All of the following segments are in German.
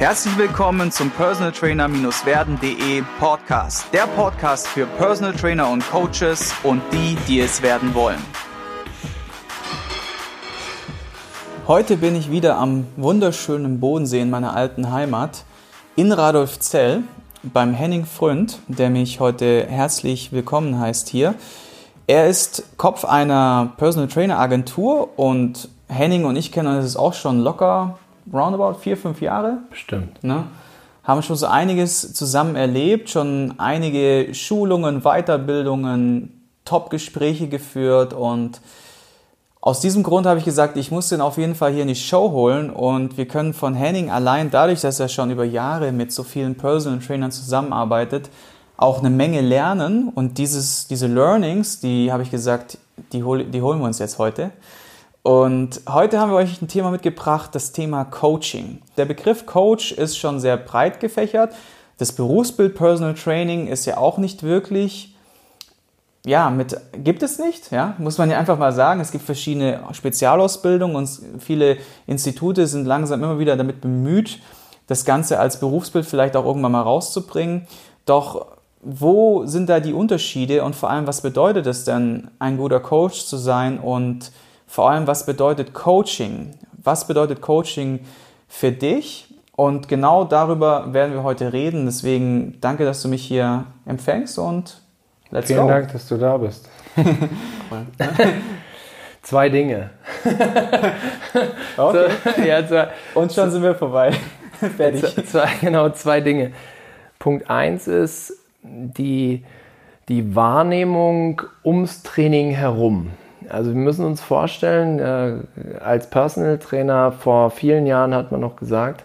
Herzlich willkommen zum Personal Trainer-werden.de Podcast. Der Podcast für Personal Trainer und Coaches und die, die es werden wollen. Heute bin ich wieder am wunderschönen Bodensee in meiner alten Heimat in Radolfzell beim Henning Fründ, der mich heute herzlich willkommen heißt hier. Er ist Kopf einer Personal Trainer Agentur und Henning und ich kennen uns auch schon locker roundabout vier, fünf Jahre. Bestimmt. Ne? Haben schon so einiges zusammen erlebt, schon einige Schulungen, Weiterbildungen, Top-Gespräche geführt und aus diesem Grund habe ich gesagt, ich muss den auf jeden Fall hier in die Show holen und wir können von Henning allein dadurch, dass er schon über Jahre mit so vielen Personal Trainern zusammenarbeitet, auch eine Menge lernen und dieses, diese Learnings, die habe ich gesagt, die, hol, die holen wir uns jetzt heute. Und heute haben wir euch ein Thema mitgebracht, das Thema Coaching. Der Begriff Coach ist schon sehr breit gefächert. Das Berufsbild Personal Training ist ja auch nicht wirklich, ja, mit, gibt es nicht, ja, muss man ja einfach mal sagen. Es gibt verschiedene Spezialausbildungen und viele Institute sind langsam immer wieder damit bemüht, das Ganze als Berufsbild vielleicht auch irgendwann mal rauszubringen. Doch wo sind da die Unterschiede und vor allem, was bedeutet es denn, ein guter Coach zu sein und vor allem, was bedeutet Coaching? Was bedeutet Coaching für dich? Und genau darüber werden wir heute reden. Deswegen danke, dass du mich hier empfängst und let's Vielen go. Vielen Dank, dass du da bist. zwei Dinge. okay. So, ja, zwei, und schon sind wir vorbei. Fertig. Zwei, genau, zwei Dinge. Punkt eins ist die, die Wahrnehmung ums Training herum. Also wir müssen uns vorstellen, äh, als Personal Trainer vor vielen Jahren hat man noch gesagt,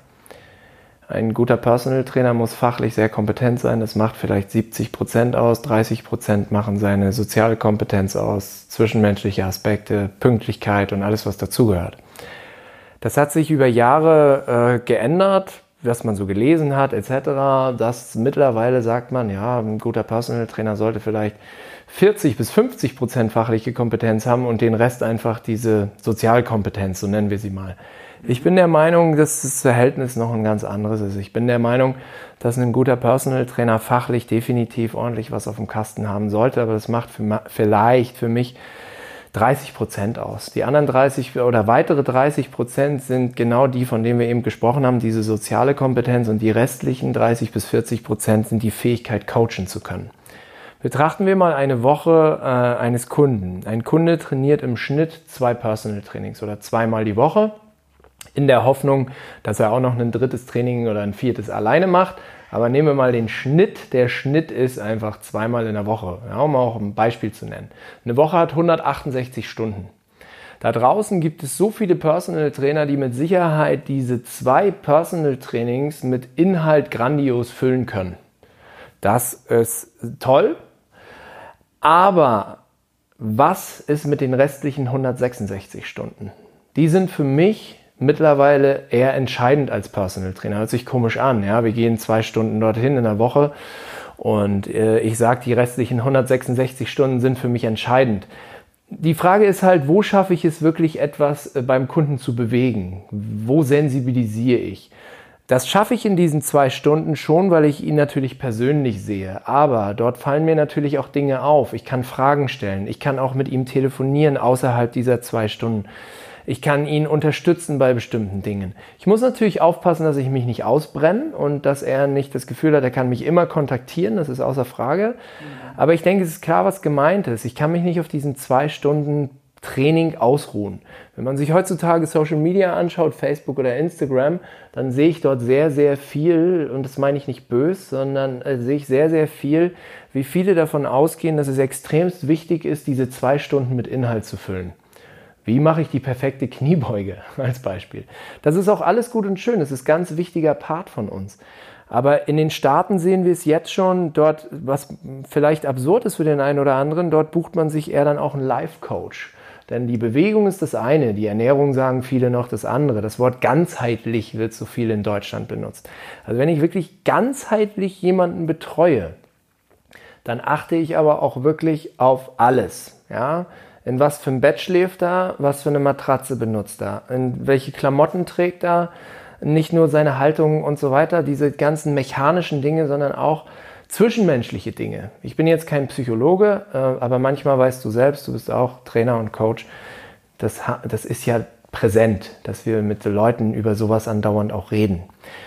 ein guter Personal Trainer muss fachlich sehr kompetent sein. Das macht vielleicht 70 Prozent aus, 30 Prozent machen seine soziale Kompetenz aus, zwischenmenschliche Aspekte, Pünktlichkeit und alles, was dazugehört. Das hat sich über Jahre äh, geändert, was man so gelesen hat, etc. Das mittlerweile sagt man, ja, ein guter Personal Trainer sollte vielleicht 40 bis 50 Prozent fachliche Kompetenz haben und den Rest einfach diese Sozialkompetenz, so nennen wir sie mal. Ich bin der Meinung, dass das Verhältnis noch ein ganz anderes ist. Ich bin der Meinung, dass ein guter Personal Trainer fachlich definitiv ordentlich was auf dem Kasten haben sollte, aber das macht für, vielleicht für mich 30 Prozent aus. Die anderen 30 oder weitere 30 Prozent sind genau die, von denen wir eben gesprochen haben, diese soziale Kompetenz und die restlichen 30 bis 40 Prozent sind die Fähigkeit, coachen zu können. Betrachten wir mal eine Woche äh, eines Kunden. Ein Kunde trainiert im Schnitt zwei Personal Trainings oder zweimal die Woche in der Hoffnung, dass er auch noch ein drittes Training oder ein viertes alleine macht. Aber nehmen wir mal den Schnitt. Der Schnitt ist einfach zweimal in der Woche, ja, um auch ein Beispiel zu nennen. Eine Woche hat 168 Stunden. Da draußen gibt es so viele Personal Trainer, die mit Sicherheit diese zwei Personal Trainings mit Inhalt grandios füllen können. Das ist toll. Aber was ist mit den restlichen 166 Stunden? Die sind für mich mittlerweile eher entscheidend als Personal Trainer. Hört sich komisch an. Ja, wir gehen zwei Stunden dorthin in der Woche und äh, ich sage, die restlichen 166 Stunden sind für mich entscheidend. Die Frage ist halt, wo schaffe ich es wirklich etwas äh, beim Kunden zu bewegen? Wo sensibilisiere ich? Das schaffe ich in diesen zwei Stunden schon, weil ich ihn natürlich persönlich sehe. Aber dort fallen mir natürlich auch Dinge auf. Ich kann Fragen stellen. Ich kann auch mit ihm telefonieren außerhalb dieser zwei Stunden. Ich kann ihn unterstützen bei bestimmten Dingen. Ich muss natürlich aufpassen, dass ich mich nicht ausbrenne und dass er nicht das Gefühl hat, er kann mich immer kontaktieren. Das ist außer Frage. Aber ich denke, es ist klar, was gemeint ist. Ich kann mich nicht auf diesen zwei Stunden Training ausruhen. Wenn man sich heutzutage Social Media anschaut, Facebook oder Instagram, dann sehe ich dort sehr, sehr viel, und das meine ich nicht böse, sondern äh, sehe ich sehr, sehr viel, wie viele davon ausgehen, dass es extremst wichtig ist, diese zwei Stunden mit Inhalt zu füllen. Wie mache ich die perfekte Kniebeuge als Beispiel? Das ist auch alles gut und schön. Das ist ganz wichtiger Part von uns. Aber in den Staaten sehen wir es jetzt schon, dort, was vielleicht absurd ist für den einen oder anderen, dort bucht man sich eher dann auch einen Life-Coach. Denn die Bewegung ist das eine, die Ernährung sagen viele noch das andere. Das Wort ganzheitlich wird so viel in Deutschland benutzt. Also wenn ich wirklich ganzheitlich jemanden betreue, dann achte ich aber auch wirklich auf alles. Ja? in was für ein Bett schläft er, was für eine Matratze benutzt er, in welche Klamotten trägt er, nicht nur seine Haltung und so weiter, diese ganzen mechanischen Dinge, sondern auch zwischenmenschliche Dinge. Ich bin jetzt kein Psychologe, äh, aber manchmal weißt du selbst, du bist auch Trainer und Coach, das, das ist ja präsent, dass wir mit Leuten über sowas andauernd auch reden.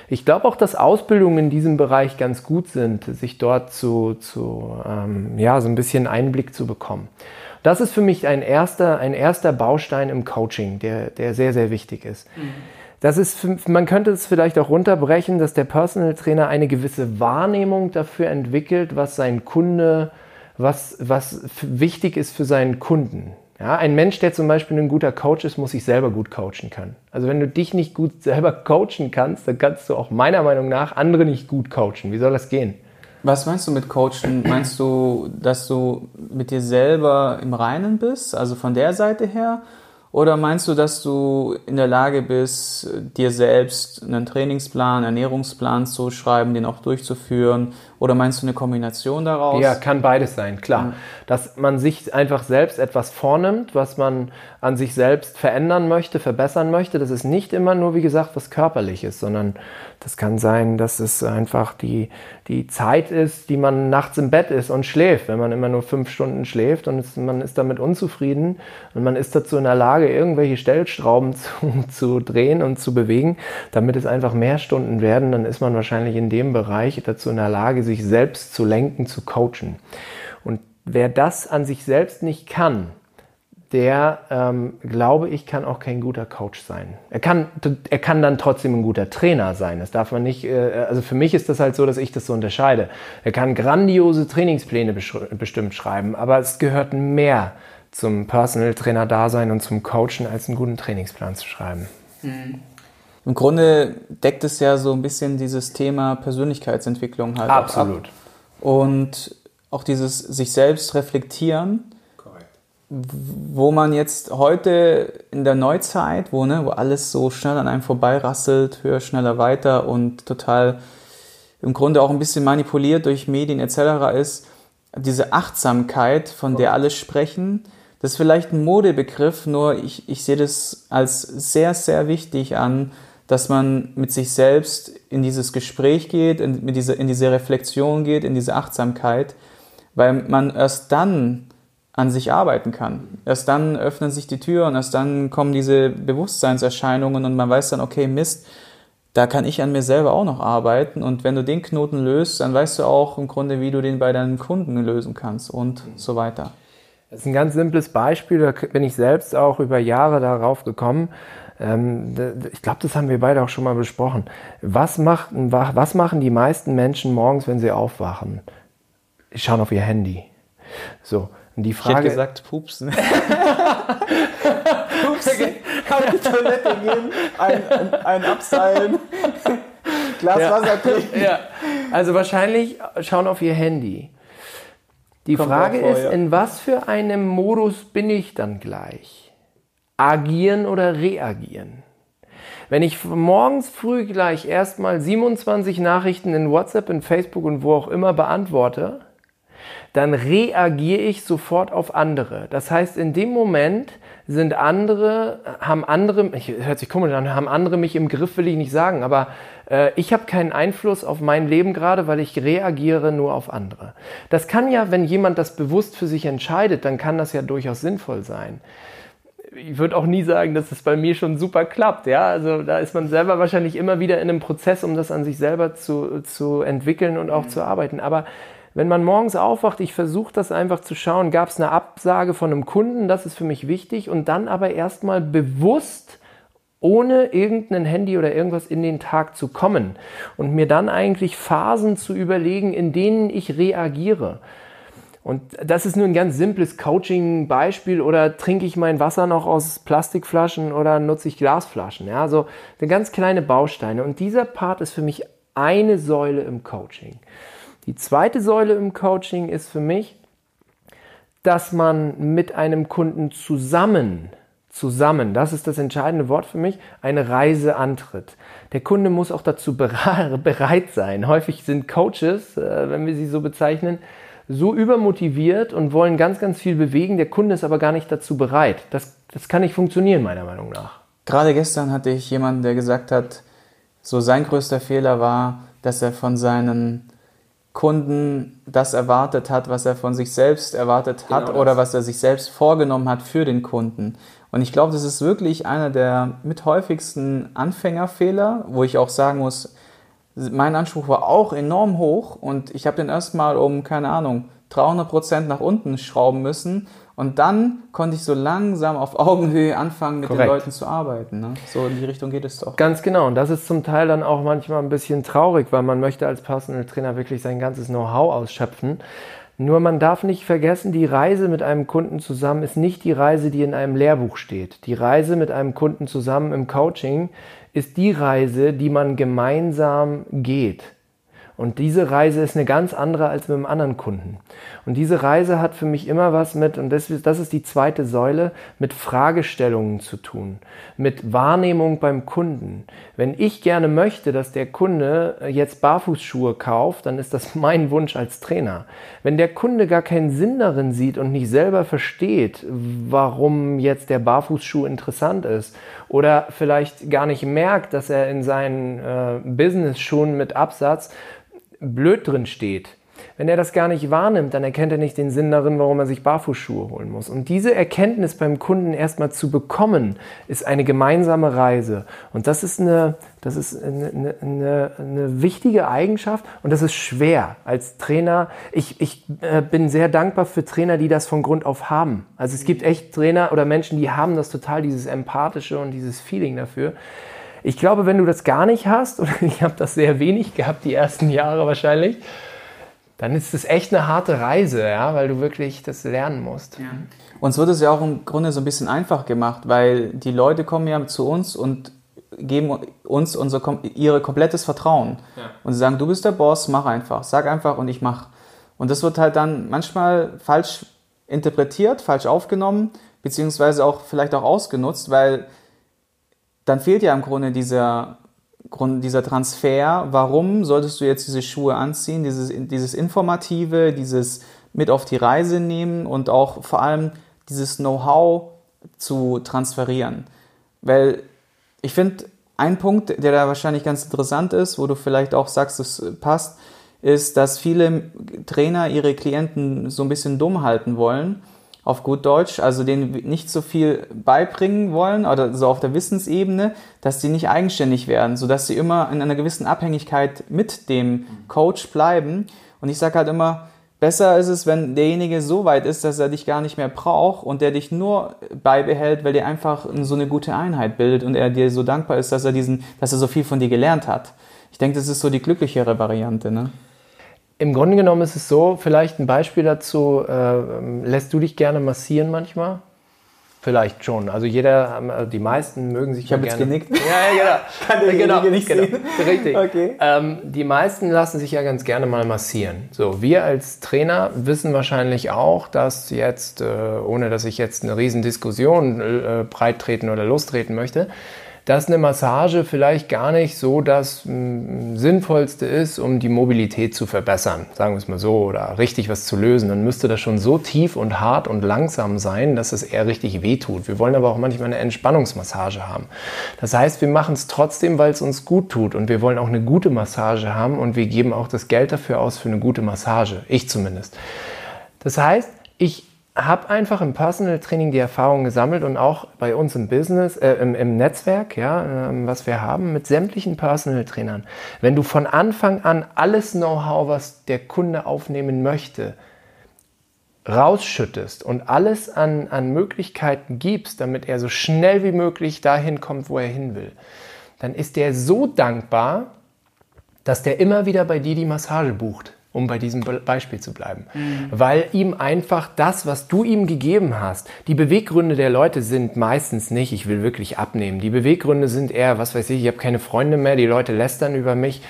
Ich glaube auch, dass Ausbildungen in diesem Bereich ganz gut sind, sich dort zu, zu ähm, ja, so ein bisschen Einblick zu bekommen. Das ist für mich ein erster, ein erster Baustein im Coaching, der, der sehr, sehr wichtig ist. Mhm. Das ist, man könnte es vielleicht auch runterbrechen, dass der Personal Trainer eine gewisse Wahrnehmung dafür entwickelt, was sein Kunde, was, was wichtig ist für seinen Kunden. Ja, ein Mensch, der zum Beispiel ein guter Coach ist, muss sich selber gut coachen können. Also wenn du dich nicht gut selber coachen kannst, dann kannst du auch meiner Meinung nach andere nicht gut coachen. Wie soll das gehen? Was meinst du mit Coachen? Meinst du, dass du mit dir selber im Reinen bist, also von der Seite her? Oder meinst du, dass du in der Lage bist, dir selbst einen Trainingsplan, Ernährungsplan zu schreiben, den auch durchzuführen? Oder meinst du eine Kombination daraus? Ja, kann beides sein, klar. Mhm. Dass man sich einfach selbst etwas vornimmt, was man an sich selbst verändern möchte, verbessern möchte. Das ist nicht immer nur, wie gesagt, was körperliches, sondern das kann sein, dass es einfach die, die Zeit ist, die man nachts im Bett ist und schläft. Wenn man immer nur fünf Stunden schläft und es, man ist damit unzufrieden und man ist dazu in der Lage, irgendwelche Stellschrauben zu, zu drehen und zu bewegen, damit es einfach mehr Stunden werden, dann ist man wahrscheinlich in dem Bereich dazu in der Lage, sich selbst zu lenken, zu coachen. Und wer das an sich selbst nicht kann, der, ähm, glaube ich, kann auch kein guter Coach sein. Er kann, er kann dann trotzdem ein guter Trainer sein. Das darf man nicht, äh, also für mich ist das halt so, dass ich das so unterscheide. Er kann grandiose Trainingspläne bestimmt schreiben, aber es gehört mehr zum Personal Trainer Dasein und zum Coachen, als einen guten Trainingsplan zu schreiben. Mhm. Im Grunde deckt es ja so ein bisschen dieses Thema Persönlichkeitsentwicklung halt Absolut. Ab. Und auch dieses sich selbst reflektieren wo man jetzt heute in der Neuzeit, wo, ne, wo alles so schnell an einem vorbeirasselt, höher, schneller, weiter und total im Grunde auch ein bisschen manipuliert durch Medien etc. ist, diese Achtsamkeit, von der alle sprechen, das ist vielleicht ein Modebegriff, nur ich, ich sehe das als sehr, sehr wichtig an, dass man mit sich selbst in dieses Gespräch geht, in, mit diese, in diese Reflexion geht, in diese Achtsamkeit, weil man erst dann an sich arbeiten kann. Erst dann öffnen sich die Türen, erst dann kommen diese Bewusstseinserscheinungen und man weiß dann, okay, Mist, da kann ich an mir selber auch noch arbeiten. Und wenn du den Knoten löst, dann weißt du auch im Grunde, wie du den bei deinen Kunden lösen kannst und so weiter. Das ist ein ganz simples Beispiel, da bin ich selbst auch über Jahre darauf gekommen. Ähm, ich glaube, das haben wir beide auch schon mal besprochen. Was, macht, was machen die meisten Menschen morgens, wenn sie aufwachen? Sie schauen auf ihr Handy. So, die Frage, ich hätte gesagt, pupsen. pupsen, auf die Toilette gehen, ein, ein, ein Abseilen, Glas ja. Wasser trinken. Ja. Also wahrscheinlich schauen auf ihr Handy. Die Kommt Frage vor, ist, ja. in was für einem Modus bin ich dann gleich? Agieren oder reagieren? Wenn ich morgens früh gleich erstmal 27 Nachrichten in WhatsApp, in Facebook und wo auch immer beantworte, dann reagiere ich sofort auf andere. Das heißt, in dem Moment sind andere, haben andere, hört sich komisch an, haben andere mich im Griff, will ich nicht sagen, aber äh, ich habe keinen Einfluss auf mein Leben gerade, weil ich reagiere nur auf andere. Das kann ja, wenn jemand das bewusst für sich entscheidet, dann kann das ja durchaus sinnvoll sein ich würde auch nie sagen, dass es bei mir schon super klappt. Ja, also da ist man selber wahrscheinlich immer wieder in einem Prozess, um das an sich selber zu, zu entwickeln und auch mhm. zu arbeiten. Aber wenn man morgens aufwacht, ich versuche das einfach zu schauen, gab es eine Absage von einem Kunden, das ist für mich wichtig und dann aber erstmal bewusst ohne irgendein Handy oder irgendwas in den Tag zu kommen und mir dann eigentlich Phasen zu überlegen, in denen ich reagiere. Und das ist nur ein ganz simples Coaching-Beispiel oder trinke ich mein Wasser noch aus Plastikflaschen oder nutze ich Glasflaschen. Ja, so eine ganz kleine Bausteine. Und dieser Part ist für mich eine Säule im Coaching. Die zweite Säule im Coaching ist für mich, dass man mit einem Kunden zusammen, zusammen, das ist das entscheidende Wort für mich, eine Reise antritt. Der Kunde muss auch dazu bereit sein. Häufig sind Coaches, äh, wenn wir sie so bezeichnen, so übermotiviert und wollen ganz, ganz viel bewegen. Der Kunde ist aber gar nicht dazu bereit. Das, das kann nicht funktionieren, meiner Meinung nach. Gerade gestern hatte ich jemanden, der gesagt hat, so sein größter Fehler war, dass er von seinen Kunden das erwartet hat, was er von sich selbst erwartet hat genau oder was er sich selbst vorgenommen hat für den Kunden. Und ich glaube, das ist wirklich einer der mit häufigsten Anfängerfehler, wo ich auch sagen muss, mein Anspruch war auch enorm hoch und ich habe den erstmal um, keine Ahnung, 300 Prozent nach unten schrauben müssen. Und dann konnte ich so langsam auf Augenhöhe anfangen, mit Korrekt. den Leuten zu arbeiten. Ne? So in die Richtung geht es doch. Ganz genau. Und das ist zum Teil dann auch manchmal ein bisschen traurig, weil man möchte als Personal Trainer wirklich sein ganzes Know-how ausschöpfen. Nur man darf nicht vergessen, die Reise mit einem Kunden zusammen ist nicht die Reise, die in einem Lehrbuch steht. Die Reise mit einem Kunden zusammen im Coaching ist die Reise, die man gemeinsam geht. Und diese Reise ist eine ganz andere als mit einem anderen Kunden. Und diese Reise hat für mich immer was mit, und das, ist die zweite Säule, mit Fragestellungen zu tun, mit Wahrnehmung beim Kunden. Wenn ich gerne möchte, dass der Kunde jetzt Barfußschuhe kauft, dann ist das mein Wunsch als Trainer. Wenn der Kunde gar keinen Sinn darin sieht und nicht selber versteht, warum jetzt der Barfußschuh interessant ist, oder vielleicht gar nicht merkt, dass er in seinen äh, Business-Schuhen mit Absatz blöd drin steht, wenn er das gar nicht wahrnimmt, dann erkennt er nicht den Sinn darin, warum er sich Barfußschuhe holen muss. Und diese Erkenntnis beim Kunden erstmal zu bekommen, ist eine gemeinsame Reise. Und das ist eine, das ist eine, eine, eine wichtige Eigenschaft und das ist schwer als Trainer. Ich, ich äh, bin sehr dankbar für Trainer, die das von Grund auf haben. Also es gibt echt Trainer oder Menschen, die haben das total, dieses Empathische und dieses Feeling dafür. Ich glaube, wenn du das gar nicht hast, und ich habe das sehr wenig gehabt, die ersten Jahre wahrscheinlich, dann ist es echt eine harte Reise, ja, weil du wirklich das lernen musst. Ja. Uns wird es ja auch im Grunde so ein bisschen einfach gemacht, weil die Leute kommen ja zu uns und geben uns unser, ihr komplettes Vertrauen. Ja. Und sie sagen, du bist der Boss, mach einfach, sag einfach und ich mach. Und das wird halt dann manchmal falsch interpretiert, falsch aufgenommen, beziehungsweise auch vielleicht auch ausgenutzt, weil dann fehlt ja im Grunde dieser, dieser Transfer. Warum solltest du jetzt diese Schuhe anziehen? Dieses, dieses Informative, dieses mit auf die Reise nehmen und auch vor allem dieses Know-how zu transferieren. Weil ich finde, ein Punkt, der da wahrscheinlich ganz interessant ist, wo du vielleicht auch sagst, es passt, ist, dass viele Trainer ihre Klienten so ein bisschen dumm halten wollen auf gut Deutsch, also denen nicht so viel beibringen wollen oder so auf der Wissensebene, dass die nicht eigenständig werden, sodass sie immer in einer gewissen Abhängigkeit mit dem Coach bleiben. Und ich sage halt immer, besser ist es, wenn derjenige so weit ist, dass er dich gar nicht mehr braucht und der dich nur beibehält, weil der einfach so eine gute Einheit bildet und er dir so dankbar ist, dass er diesen, dass er so viel von dir gelernt hat. Ich denke, das ist so die glücklichere Variante, ne? Im Grunde genommen ist es so, vielleicht ein Beispiel dazu, äh, lässt du dich gerne massieren manchmal? Vielleicht schon. Also jeder, also die meisten mögen sich ich ja gerne. Ich habe jetzt genickt. Ja, ja, genau. Genau, nicht genau. sehen. Richtig. Okay. Ähm, die meisten lassen sich ja ganz gerne mal massieren. So, wir als Trainer wissen wahrscheinlich auch, dass jetzt, äh, ohne dass ich jetzt eine riesen Diskussion äh, breit treten oder lostreten möchte, dass eine Massage vielleicht gar nicht so das mm, Sinnvollste ist, um die Mobilität zu verbessern, sagen wir es mal so, oder richtig was zu lösen, dann müsste das schon so tief und hart und langsam sein, dass es eher richtig wehtut. Wir wollen aber auch manchmal eine Entspannungsmassage haben. Das heißt, wir machen es trotzdem, weil es uns gut tut und wir wollen auch eine gute Massage haben und wir geben auch das Geld dafür aus für eine gute Massage. Ich zumindest. Das heißt, ich habe einfach im Personal Training die Erfahrung gesammelt und auch bei uns im Business, äh, im, im, Netzwerk, ja, äh, was wir haben, mit sämtlichen Personal Trainern. Wenn du von Anfang an alles Know-how, was der Kunde aufnehmen möchte, rausschüttest und alles an, an Möglichkeiten gibst, damit er so schnell wie möglich dahin kommt, wo er hin will, dann ist der so dankbar, dass der immer wieder bei dir die Massage bucht um bei diesem Beispiel zu bleiben. Mhm. Weil ihm einfach das, was du ihm gegeben hast, die Beweggründe der Leute sind meistens nicht, ich will wirklich abnehmen. Die Beweggründe sind eher, was weiß ich, ich habe keine Freunde mehr, die Leute lästern über mich,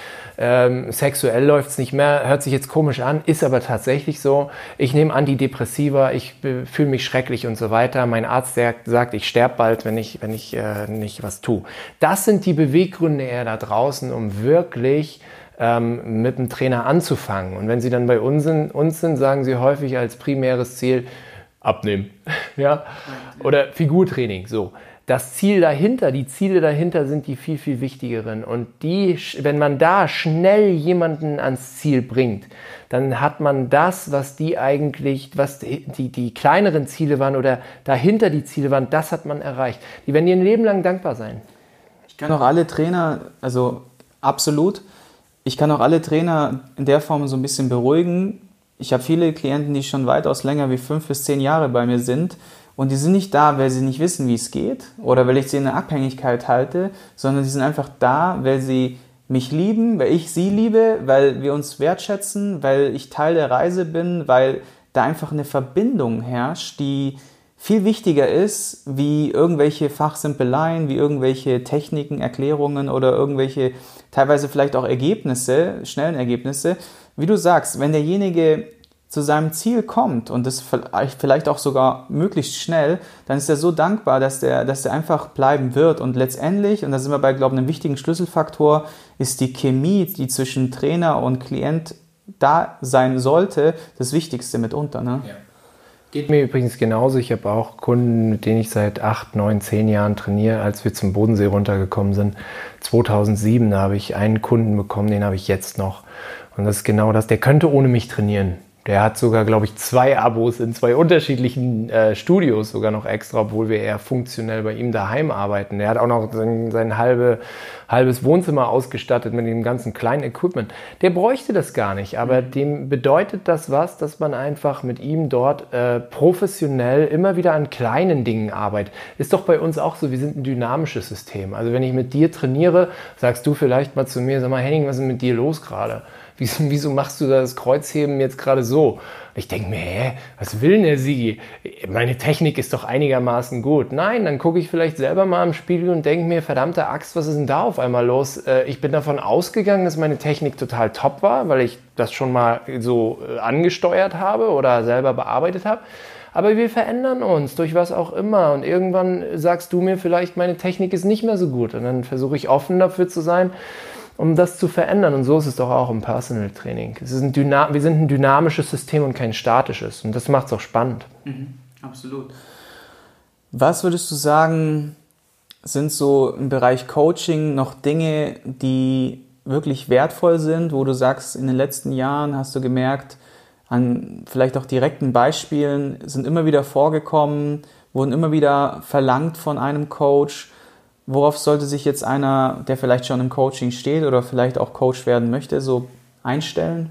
ähm, sexuell läuft es nicht mehr, hört sich jetzt komisch an, ist aber tatsächlich so. Ich nehme Antidepressiva, ich fühle mich schrecklich und so weiter. Mein Arzt sagt, sagt ich sterbe bald, wenn ich, wenn ich äh, nicht was tue. Das sind die Beweggründe eher da draußen, um wirklich ähm, mit dem Trainer anzufangen. Und wenn sie dann bei uns sind, uns sind, sagen sie häufig als primäres Ziel abnehmen, ja, oder Figurtraining. So, das Ziel dahinter, die Ziele dahinter sind die viel, viel wichtigeren. Und die, wenn man da schnell jemanden ans Ziel bringt, dann hat man das, was die eigentlich, was die, die kleineren Ziele waren oder dahinter die Ziele waren, das hat man erreicht. Die werden ihr Leben lang dankbar sein. Ich kann auch alle Trainer, also absolut, ich kann auch alle Trainer in der Form so ein bisschen beruhigen. Ich habe viele Klienten, die schon weitaus länger wie fünf bis zehn Jahre bei mir sind und die sind nicht da, weil sie nicht wissen, wie es geht oder weil ich sie in einer Abhängigkeit halte, sondern sie sind einfach da, weil sie mich lieben, weil ich sie liebe, weil wir uns wertschätzen, weil ich Teil der Reise bin, weil da einfach eine Verbindung herrscht, die viel wichtiger ist, wie irgendwelche Fachsimpeleien, wie irgendwelche Techniken, Erklärungen oder irgendwelche teilweise vielleicht auch Ergebnisse, schnellen Ergebnisse. Wie du sagst, wenn derjenige zu seinem Ziel kommt und das vielleicht auch sogar möglichst schnell, dann ist er so dankbar, dass der, dass der einfach bleiben wird. Und letztendlich, und da sind wir bei, glaube ich, einem wichtigen Schlüsselfaktor, ist die Chemie, die zwischen Trainer und Klient da sein sollte, das Wichtigste mitunter. Ne? Ja. Geht mir übrigens genauso. Ich habe auch Kunden, mit denen ich seit acht, neun, zehn Jahren trainiere. Als wir zum Bodensee runtergekommen sind, 2007, da habe ich einen Kunden bekommen, den habe ich jetzt noch. Und das ist genau das. Der könnte ohne mich trainieren. Der hat sogar, glaube ich, zwei Abos in zwei unterschiedlichen äh, Studios sogar noch extra, obwohl wir eher funktionell bei ihm daheim arbeiten. Der hat auch noch sein, sein halbe, halbes Wohnzimmer ausgestattet mit dem ganzen kleinen Equipment. Der bräuchte das gar nicht, aber mhm. dem bedeutet das was, dass man einfach mit ihm dort äh, professionell immer wieder an kleinen Dingen arbeitet. Ist doch bei uns auch so, wir sind ein dynamisches System. Also wenn ich mit dir trainiere, sagst du vielleicht mal zu mir, sag mal, Henning, was ist mit dir los gerade? Wieso, wieso machst du das Kreuzheben jetzt gerade so? Ich denke mir, hä, was will denn der Sigi? Meine Technik ist doch einigermaßen gut. Nein, dann gucke ich vielleicht selber mal im Spiegel und denke mir, verdammte Axt, was ist denn da auf einmal los? Äh, ich bin davon ausgegangen, dass meine Technik total top war, weil ich das schon mal so äh, angesteuert habe oder selber bearbeitet habe. Aber wir verändern uns durch was auch immer. Und irgendwann sagst du mir vielleicht, meine Technik ist nicht mehr so gut. Und dann versuche ich offen dafür zu sein um das zu verändern. Und so ist es doch auch im Personal Training. Es ist ein wir sind ein dynamisches System und kein statisches. Und das macht es auch spannend. Mhm, absolut. Was würdest du sagen, sind so im Bereich Coaching noch Dinge, die wirklich wertvoll sind, wo du sagst, in den letzten Jahren hast du gemerkt, an vielleicht auch direkten Beispielen sind immer wieder vorgekommen, wurden immer wieder verlangt von einem Coach worauf sollte sich jetzt einer, der vielleicht schon im Coaching steht oder vielleicht auch Coach werden möchte, so einstellen?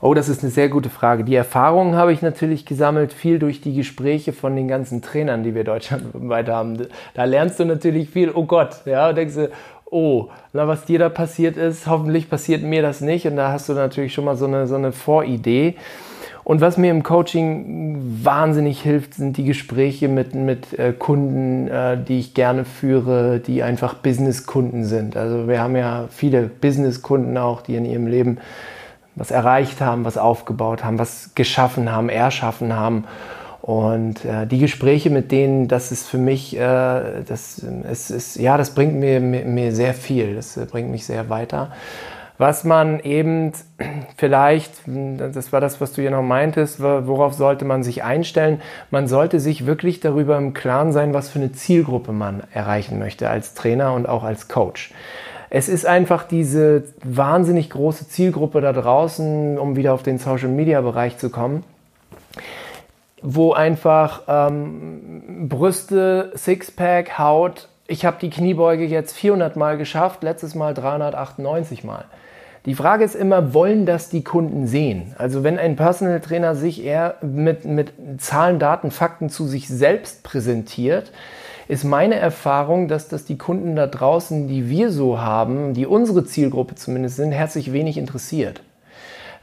Oh, das ist eine sehr gute Frage. Die Erfahrungen habe ich natürlich gesammelt, viel durch die Gespräche von den ganzen Trainern, die wir deutschlandweit haben. Da lernst du natürlich viel, oh Gott, ja, denkst du, oh, na, was dir da passiert ist, hoffentlich passiert mir das nicht. Und da hast du natürlich schon mal so eine, so eine Voridee. Und was mir im Coaching wahnsinnig hilft, sind die Gespräche mit, mit äh, Kunden, äh, die ich gerne führe, die einfach Business-Kunden sind. Also wir haben ja viele Business-Kunden auch, die in ihrem Leben was erreicht haben, was aufgebaut haben, was geschaffen haben, erschaffen haben. Und äh, die Gespräche mit denen, das ist für mich, äh, das, es ist, ja, das bringt mir, mir, mir sehr viel, das äh, bringt mich sehr weiter was man eben vielleicht, das war das, was du ja noch meintest, worauf sollte man sich einstellen? Man sollte sich wirklich darüber im Klaren sein, was für eine Zielgruppe man erreichen möchte als Trainer und auch als Coach. Es ist einfach diese wahnsinnig große Zielgruppe da draußen, um wieder auf den Social-Media-Bereich zu kommen, wo einfach ähm, Brüste, Sixpack, Haut, ich habe die Kniebeuge jetzt 400 Mal geschafft, letztes Mal 398 Mal. Die Frage ist immer, wollen das die Kunden sehen? Also wenn ein Personal Trainer sich eher mit, mit Zahlen, Daten, Fakten zu sich selbst präsentiert, ist meine Erfahrung, dass das die Kunden da draußen, die wir so haben, die unsere Zielgruppe zumindest sind, herzlich wenig interessiert.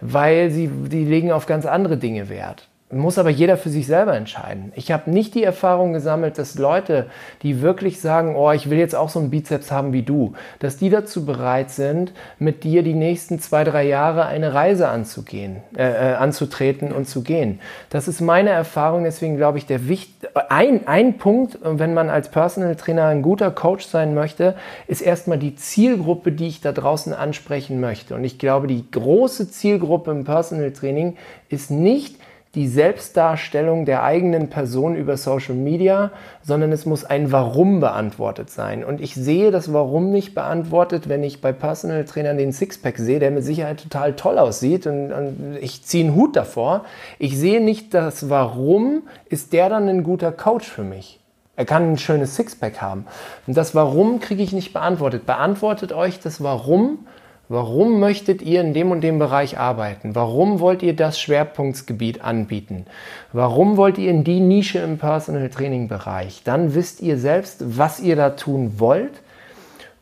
Weil sie, die legen auf ganz andere Dinge Wert. Muss aber jeder für sich selber entscheiden. Ich habe nicht die Erfahrung gesammelt, dass Leute, die wirklich sagen, oh, ich will jetzt auch so einen Bizeps haben wie du, dass die dazu bereit sind, mit dir die nächsten zwei, drei Jahre eine Reise anzugehen, äh, äh anzutreten und zu gehen. Das ist meine Erfahrung. Deswegen glaube ich, der Wicht, ein, ein Punkt, wenn man als Personal Trainer ein guter Coach sein möchte, ist erstmal die Zielgruppe, die ich da draußen ansprechen möchte. Und ich glaube, die große Zielgruppe im Personal Training ist nicht die Selbstdarstellung der eigenen Person über Social Media, sondern es muss ein Warum beantwortet sein. Und ich sehe das Warum nicht beantwortet, wenn ich bei Personal Trainern den Sixpack sehe, der mit Sicherheit total toll aussieht und, und ich ziehe einen Hut davor. Ich sehe nicht das Warum, ist der dann ein guter Coach für mich? Er kann ein schönes Sixpack haben. Und das Warum kriege ich nicht beantwortet. Beantwortet euch das Warum Warum möchtet ihr in dem und dem Bereich arbeiten? Warum wollt ihr das Schwerpunktsgebiet anbieten? Warum wollt ihr in die Nische im Personal Training Bereich? Dann wisst ihr selbst, was ihr da tun wollt.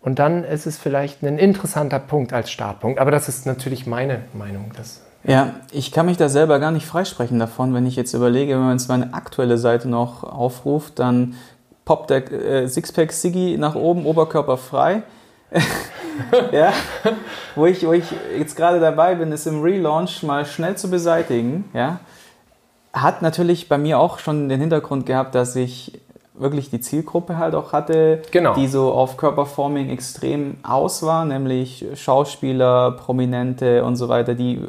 Und dann ist es vielleicht ein interessanter Punkt als Startpunkt. Aber das ist natürlich meine Meinung. Das ja, ich kann mich da selber gar nicht freisprechen davon, wenn ich jetzt überlege, wenn man jetzt meine aktuelle Seite noch aufruft, dann poppt der äh, Sixpack Siggy nach oben, Oberkörper frei. ja, wo ich, wo ich jetzt gerade dabei bin, es im Relaunch mal schnell zu beseitigen, ja, hat natürlich bei mir auch schon den Hintergrund gehabt, dass ich wirklich die Zielgruppe halt auch hatte, genau. die so auf Körperforming extrem aus war, nämlich Schauspieler, Prominente und so weiter, die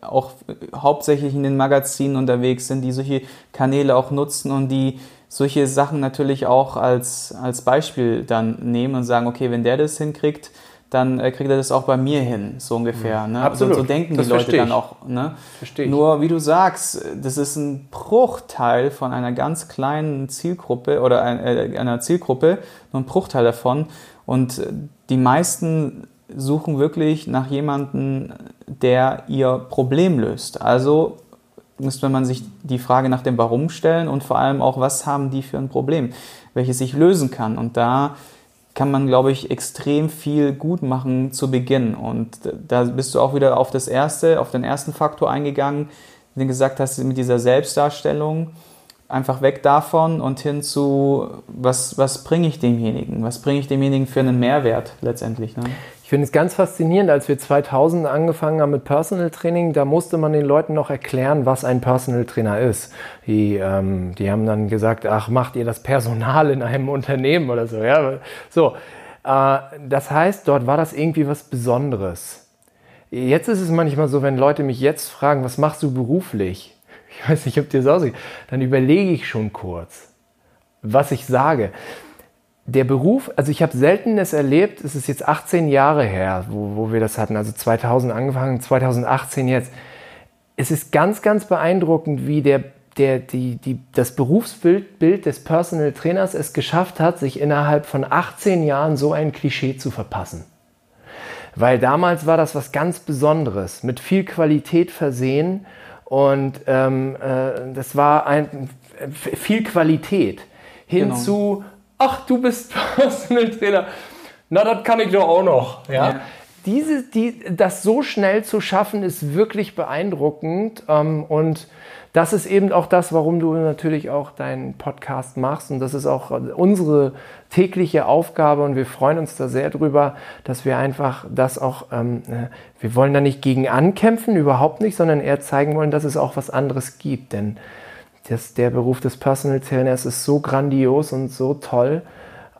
auch hauptsächlich in den Magazinen unterwegs sind, die solche Kanäle auch nutzen und die solche Sachen natürlich auch als, als Beispiel dann nehmen und sagen, okay, wenn der das hinkriegt, dann äh, kriegt er das auch bei mir hin, so ungefähr. Ne? Absolut. So, so denken das die Leute dann auch. Ne? Verstehe ich. Nur, wie du sagst, das ist ein Bruchteil von einer ganz kleinen Zielgruppe oder äh, einer Zielgruppe, nur ein Bruchteil davon. Und die meisten suchen wirklich nach jemandem, der ihr Problem löst. Also müsste man sich die Frage nach dem Warum stellen und vor allem auch, was haben die für ein Problem, welches ich lösen kann. Und da kann man, glaube ich, extrem viel gut machen zu Beginn. Und da bist du auch wieder auf das erste, auf den ersten Faktor eingegangen, den du gesagt hast, mit dieser Selbstdarstellung. Einfach weg davon und hin zu, was, was bringe ich demjenigen? Was bringe ich demjenigen für einen Mehrwert letztendlich? Ne? Ich finde es ganz faszinierend, als wir 2000 angefangen haben mit Personal Training, da musste man den Leuten noch erklären, was ein Personal Trainer ist. Die, ähm, die haben dann gesagt, ach, macht ihr das Personal in einem Unternehmen oder so. Ja, so. Äh, das heißt, dort war das irgendwie was Besonderes. Jetzt ist es manchmal so, wenn Leute mich jetzt fragen, was machst du beruflich? Ich weiß nicht, ob dir das aussieht. Dann überlege ich schon kurz, was ich sage der Beruf, also ich habe selten es erlebt, es ist jetzt 18 Jahre her, wo, wo wir das hatten, also 2000 angefangen, 2018 jetzt. Es ist ganz, ganz beeindruckend, wie der, der, die, die, das Berufsbild Bild des Personal Trainers es geschafft hat, sich innerhalb von 18 Jahren so ein Klischee zu verpassen. Weil damals war das was ganz Besonderes, mit viel Qualität versehen und ähm, äh, das war ein, viel Qualität hinzu genau ach, du bist Personal Trainer. Na, das kann ich doch auch noch. Ja? ja. Diese, die, das so schnell zu schaffen, ist wirklich beeindruckend. Ähm, und das ist eben auch das, warum du natürlich auch deinen Podcast machst. Und das ist auch unsere tägliche Aufgabe. Und wir freuen uns da sehr drüber, dass wir einfach das auch, ähm, äh, wir wollen da nicht gegen ankämpfen, überhaupt nicht, sondern eher zeigen wollen, dass es auch was anderes gibt. Denn das, der Beruf des Personal Trainers ist so grandios und so toll,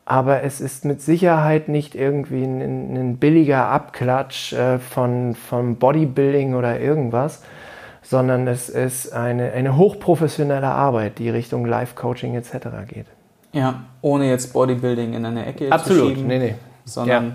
aber es ist mit Sicherheit nicht irgendwie ein, ein billiger Abklatsch äh, von, von Bodybuilding oder irgendwas, sondern es ist eine, eine hochprofessionelle Arbeit, die Richtung Life-Coaching etc. geht. Ja, ohne jetzt Bodybuilding in eine Ecke Absolut. zu schieben. Nee, nee. Sondern ja.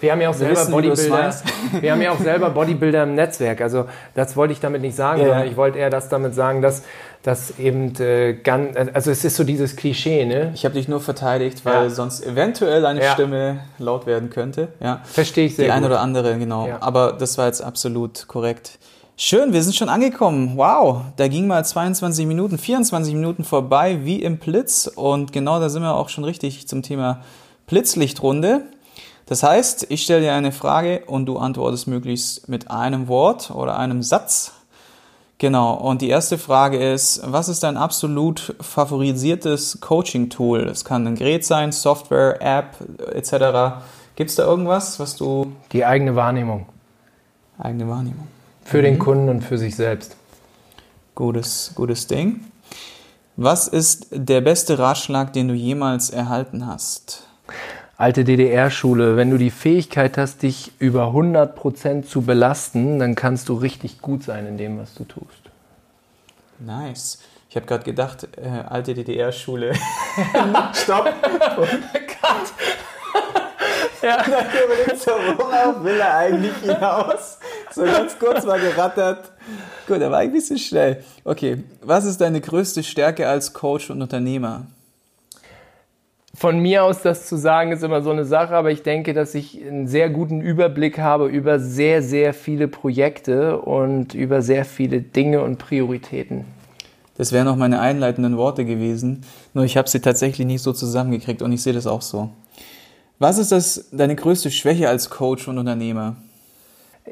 Wir haben ja auch selber wissen, Bodybuilder. Wir haben ja auch selber Bodybuilder im Netzwerk. Also das wollte ich damit nicht sagen, ja. sondern ich wollte eher das damit sagen, dass das eben äh, ganz, also es ist so dieses Klischee, ne? Ich habe dich nur verteidigt, weil ja. sonst eventuell eine ja. Stimme laut werden könnte. Ja. Verstehe ich sehr Die gut. eine oder andere, genau. Ja. Aber das war jetzt absolut korrekt. Schön, wir sind schon angekommen. Wow, da ging mal 22 Minuten, 24 Minuten vorbei, wie im Blitz. Und genau da sind wir auch schon richtig zum Thema Blitzlichtrunde. Das heißt, ich stelle dir eine Frage und du antwortest möglichst mit einem Wort oder einem Satz. Genau, und die erste Frage ist, was ist dein absolut favorisiertes Coaching-Tool? Es kann ein Gerät sein, Software, App etc. Gibt es da irgendwas, was du... Die eigene Wahrnehmung. Eigene Wahrnehmung. Für mhm. den Kunden und für sich selbst. Gutes, gutes Ding. Was ist der beste Ratschlag, den du jemals erhalten hast? Alte DDR-Schule, wenn du die Fähigkeit hast, dich über 100% zu belasten, dann kannst du richtig gut sein in dem, was du tust. Nice. Ich habe gerade gedacht, äh, alte DDR-Schule. Stopp! Ja. Und dann überlegt so, worauf will er eigentlich hinaus? So ganz kurz mal gerattert. Gut, er war ein bisschen schnell. Okay, was ist deine größte Stärke als Coach und Unternehmer? Von mir aus das zu sagen, ist immer so eine Sache, aber ich denke, dass ich einen sehr guten Überblick habe über sehr, sehr viele Projekte und über sehr viele Dinge und Prioritäten. Das wären noch meine einleitenden Worte gewesen, nur ich habe sie tatsächlich nicht so zusammengekriegt und ich sehe das auch so. Was ist das deine größte Schwäche als Coach und Unternehmer?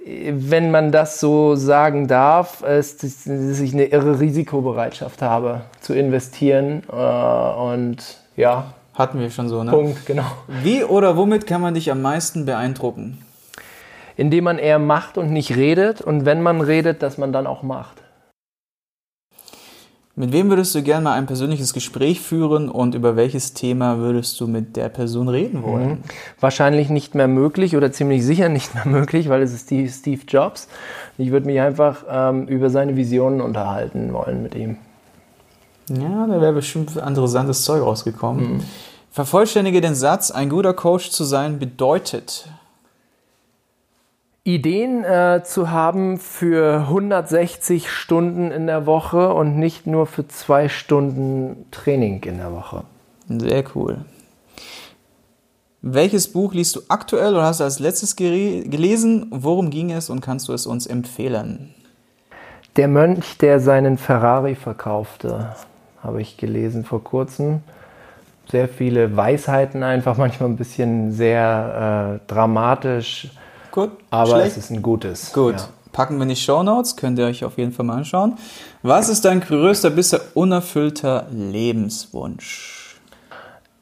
Wenn man das so sagen darf, ist, dass ich eine irre Risikobereitschaft habe zu investieren äh, und ja, hatten wir schon so, ne? Punkt, genau. Wie oder womit kann man dich am meisten beeindrucken? Indem man eher macht und nicht redet und wenn man redet, dass man dann auch macht. Mit wem würdest du gerne mal ein persönliches Gespräch führen und über welches Thema würdest du mit der Person reden wollen? Mhm. Wahrscheinlich nicht mehr möglich oder ziemlich sicher nicht mehr möglich, weil es ist Steve Jobs. Ich würde mich einfach ähm, über seine Visionen unterhalten wollen mit ihm. Ja, da wäre bestimmt interessantes Zeug rausgekommen. Mhm. Vervollständige den Satz, ein guter Coach zu sein bedeutet. Ideen äh, zu haben für 160 Stunden in der Woche und nicht nur für zwei Stunden Training in der Woche. Sehr cool. Welches Buch liest du aktuell oder hast du als letztes gelesen? Worum ging es und kannst du es uns empfehlen? Der Mönch, der seinen Ferrari verkaufte, habe ich gelesen vor kurzem sehr viele Weisheiten einfach, manchmal ein bisschen sehr äh, dramatisch. Gut. Aber schlecht. es ist ein gutes. Gut. Ja. Packen wir in die Show Notes, könnt ihr euch auf jeden Fall mal anschauen. Was ist dein größter, bisher unerfüllter Lebenswunsch?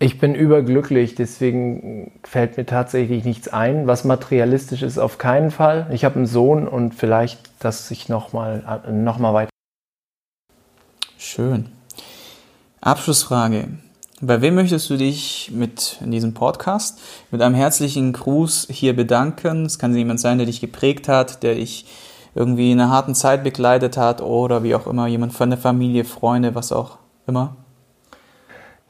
Ich bin überglücklich, deswegen fällt mir tatsächlich nichts ein. Was materialistisch ist, auf keinen Fall. Ich habe einen Sohn und vielleicht, dass ich nochmal noch mal weiter. Schön. Abschlussfrage. Bei wem möchtest du dich mit in diesem Podcast mit einem herzlichen Gruß hier bedanken? Es kann jemand sein, der dich geprägt hat, der dich irgendwie in einer harten Zeit begleitet hat oder wie auch immer, jemand von der Familie, Freunde, was auch immer.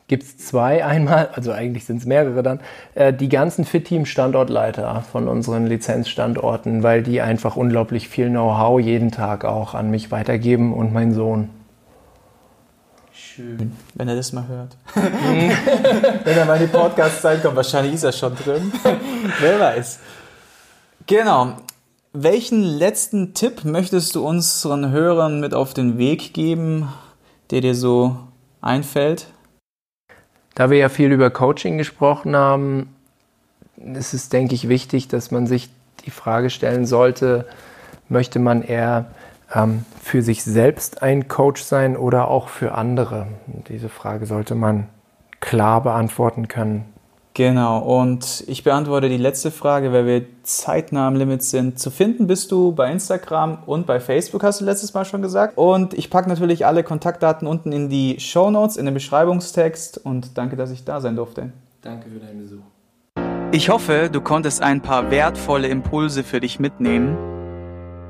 Gibt es zwei einmal, also eigentlich sind es mehrere dann, äh, die ganzen Fit-Team-Standortleiter von unseren Lizenzstandorten, weil die einfach unglaublich viel Know-how jeden Tag auch an mich weitergeben und mein Sohn. Schön, wenn er das mal hört. wenn er mal in die Podcast-Zeit kommt, wahrscheinlich ist er schon drin. Wer weiß. Genau. Welchen letzten Tipp möchtest du unseren Hörern mit auf den Weg geben, der dir so einfällt? Da wir ja viel über Coaching gesprochen haben, ist es, denke ich, wichtig, dass man sich die Frage stellen sollte, möchte man eher für sich selbst ein Coach sein oder auch für andere? Diese Frage sollte man klar beantworten können. Genau, und ich beantworte die letzte Frage, weil wir zeitnah am Limit sind. Zu finden bist du bei Instagram und bei Facebook, hast du letztes Mal schon gesagt. Und ich packe natürlich alle Kontaktdaten unten in die Show Notes, in den Beschreibungstext und danke, dass ich da sein durfte. Danke für deinen Besuch. Ich hoffe, du konntest ein paar wertvolle Impulse für dich mitnehmen